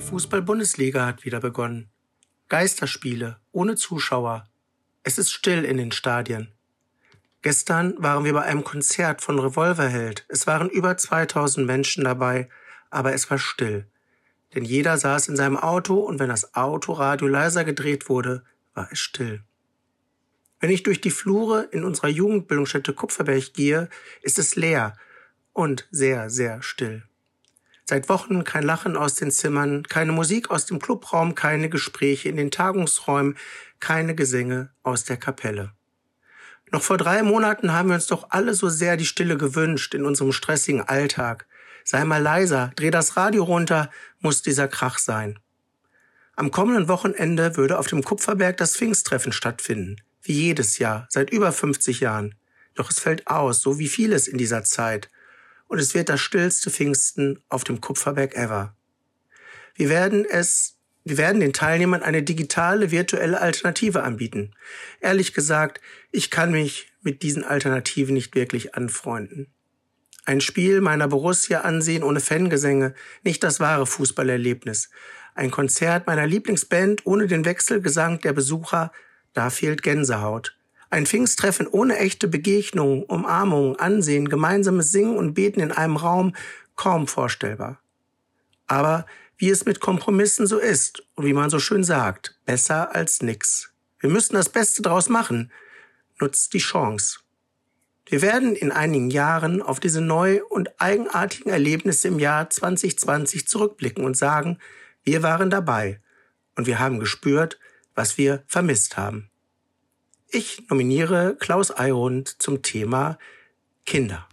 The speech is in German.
Fußball-Bundesliga hat wieder begonnen. Geisterspiele, ohne Zuschauer. Es ist still in den Stadien. Gestern waren wir bei einem Konzert von Revolverheld. Es waren über 2000 Menschen dabei, aber es war still. Denn jeder saß in seinem Auto und wenn das Autoradio leiser gedreht wurde, war es still. Wenn ich durch die Flure in unserer Jugendbildungsstätte Kupferberg gehe, ist es leer und sehr, sehr still. Seit Wochen kein Lachen aus den Zimmern, keine Musik aus dem Clubraum, keine Gespräche in den Tagungsräumen, keine Gesänge aus der Kapelle. Noch vor drei Monaten haben wir uns doch alle so sehr die Stille gewünscht in unserem stressigen Alltag. Sei mal leiser, dreh das Radio runter, muss dieser Krach sein. Am kommenden Wochenende würde auf dem Kupferberg das Pfingsttreffen stattfinden. Wie jedes Jahr, seit über 50 Jahren. Doch es fällt aus, so wie vieles in dieser Zeit. Und es wird das stillste Pfingsten auf dem Kupferberg ever. Wir werden es wir werden den Teilnehmern eine digitale, virtuelle Alternative anbieten. Ehrlich gesagt, ich kann mich mit diesen Alternativen nicht wirklich anfreunden. Ein Spiel meiner Borussia ansehen ohne Fangesänge, nicht das wahre Fußballerlebnis. Ein Konzert meiner Lieblingsband ohne den Wechselgesang der Besucher, da fehlt Gänsehaut. Ein Pfingsttreffen ohne echte Begegnung, Umarmung, Ansehen, gemeinsames Singen und Beten in einem Raum, kaum vorstellbar. Aber wie es mit Kompromissen so ist und wie man so schön sagt, besser als nix. Wir müssen das Beste draus machen. Nutzt die Chance. Wir werden in einigen Jahren auf diese neu und eigenartigen Erlebnisse im Jahr 2020 zurückblicken und sagen, wir waren dabei und wir haben gespürt, was wir vermisst haben. Ich nominiere Klaus Eirund zum Thema Kinder.